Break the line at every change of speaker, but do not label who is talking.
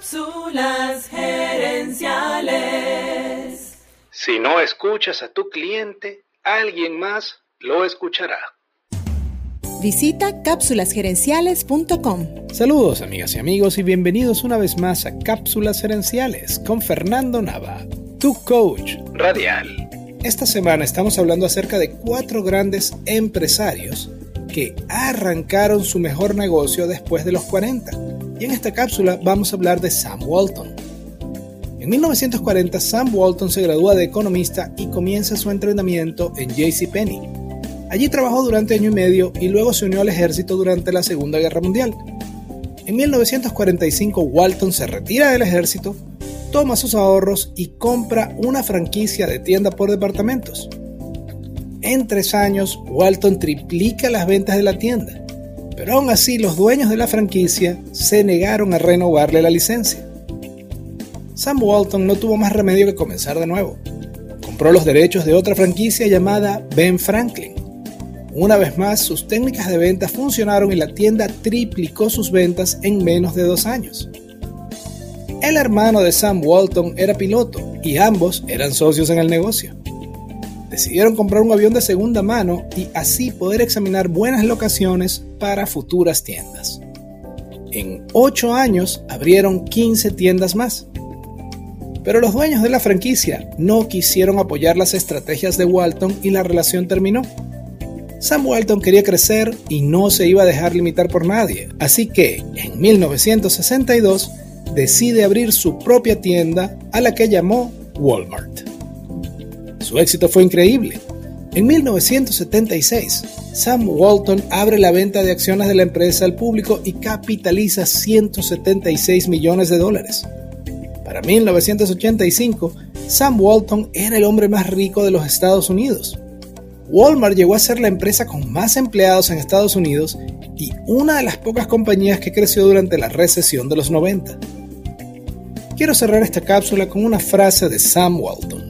Cápsulas gerenciales.
Si no escuchas a tu cliente, alguien más lo escuchará.
Visita cápsulasgerenciales.com.
Saludos amigas y amigos y bienvenidos una vez más a Cápsulas Gerenciales con Fernando Nava, tu coach radial. Esta semana estamos hablando acerca de cuatro grandes empresarios que arrancaron su mejor negocio después de los 40. Y en esta cápsula vamos a hablar de Sam Walton. En 1940 Sam Walton se gradúa de economista y comienza su entrenamiento en JCPenney. Allí trabajó durante año y medio y luego se unió al ejército durante la Segunda Guerra Mundial. En 1945 Walton se retira del ejército, toma sus ahorros y compra una franquicia de tienda por departamentos. En tres años, Walton triplica las ventas de la tienda, pero aún así los dueños de la franquicia se negaron a renovarle la licencia. Sam Walton no tuvo más remedio que comenzar de nuevo. Compró los derechos de otra franquicia llamada Ben Franklin. Una vez más, sus técnicas de venta funcionaron y la tienda triplicó sus ventas en menos de dos años. El hermano de Sam Walton era piloto y ambos eran socios en el negocio decidieron comprar un avión de segunda mano y así poder examinar buenas locaciones para futuras tiendas. En 8 años abrieron 15 tiendas más. Pero los dueños de la franquicia no quisieron apoyar las estrategias de Walton y la relación terminó. Sam Walton quería crecer y no se iba a dejar limitar por nadie, así que en 1962 decide abrir su propia tienda a la que llamó Walmart. Su éxito fue increíble. En 1976, Sam Walton abre la venta de acciones de la empresa al público y capitaliza 176 millones de dólares. Para 1985, Sam Walton era el hombre más rico de los Estados Unidos. Walmart llegó a ser la empresa con más empleados en Estados Unidos y una de las pocas compañías que creció durante la recesión de los 90. Quiero cerrar esta cápsula con una frase de Sam Walton.